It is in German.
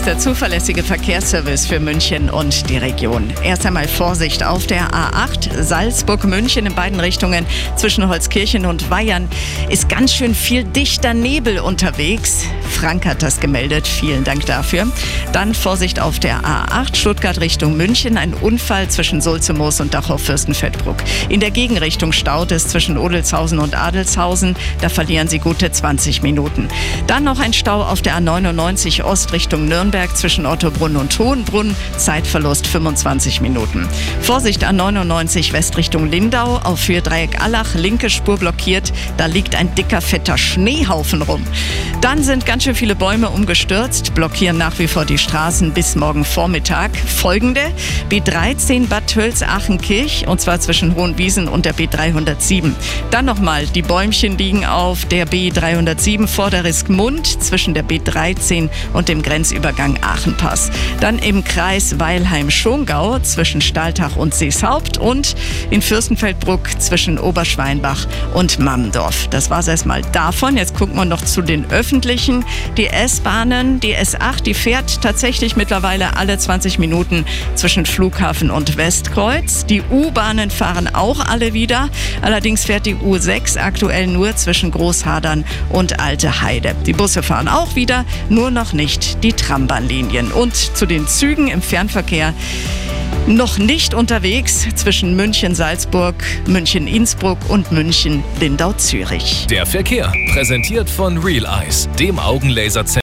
ist der zuverlässige Verkehrsservice für München und die Region. Erst einmal Vorsicht auf der A8 Salzburg-München in beiden Richtungen zwischen Holzkirchen und Weihern ist ganz schön viel dichter Nebel unterwegs. Frank hat das gemeldet. Vielen Dank dafür. Dann Vorsicht auf der A8 Stuttgart Richtung München. Ein Unfall zwischen Sulzemoos und Dachau-Fürstenfeldbruck. In der Gegenrichtung staut es zwischen Odelshausen und Adelshausen. Da verlieren Sie gute 20 Minuten. Dann noch ein Stau auf der A99 Ost Richtung Nürnberg zwischen Ottobrunn und Hohenbrunn. Zeitverlust 25 Minuten. Vorsicht A99 West Richtung Lindau. Auf Dreieck Allach linke Spur blockiert. Da liegt ein dicker, fetter Schneehaufen rum. Dann sind ganz schön viele Bäume umgestürzt, blockieren nach wie vor die Straßen bis morgen Vormittag. Folgende: B13 Bad Tölz-Achenkirch und zwar zwischen Hohenwiesen und der B307. Dann nochmal, die Bäumchen liegen auf der B307 vor der Riskmund zwischen der B13 und dem Grenzübergang Aachenpass. Dann im Kreis Weilheim-Schongau zwischen Stahltach und Seeshaupt und in Fürstenfeldbruck zwischen Oberschweinbach und Mammendorf. Das war es erstmal davon. Jetzt gucken wir noch zu den öffentlichen. Die S-Bahnen, die S8, die fährt tatsächlich mittlerweile alle 20 Minuten zwischen Flughafen und Westkreuz. Die U-Bahnen fahren auch alle wieder. Allerdings fährt die U6 aktuell nur zwischen Großhadern und Alte Heide. Die Busse fahren auch wieder, nur noch nicht die Trambahnlinien. Und zu den Zügen im Fernverkehr noch nicht unterwegs zwischen München-Salzburg, München-Innsbruck und München-Lindau-Zürich. Der Verkehr, präsentiert von Real Eyes, dem Augenlaserzentrum.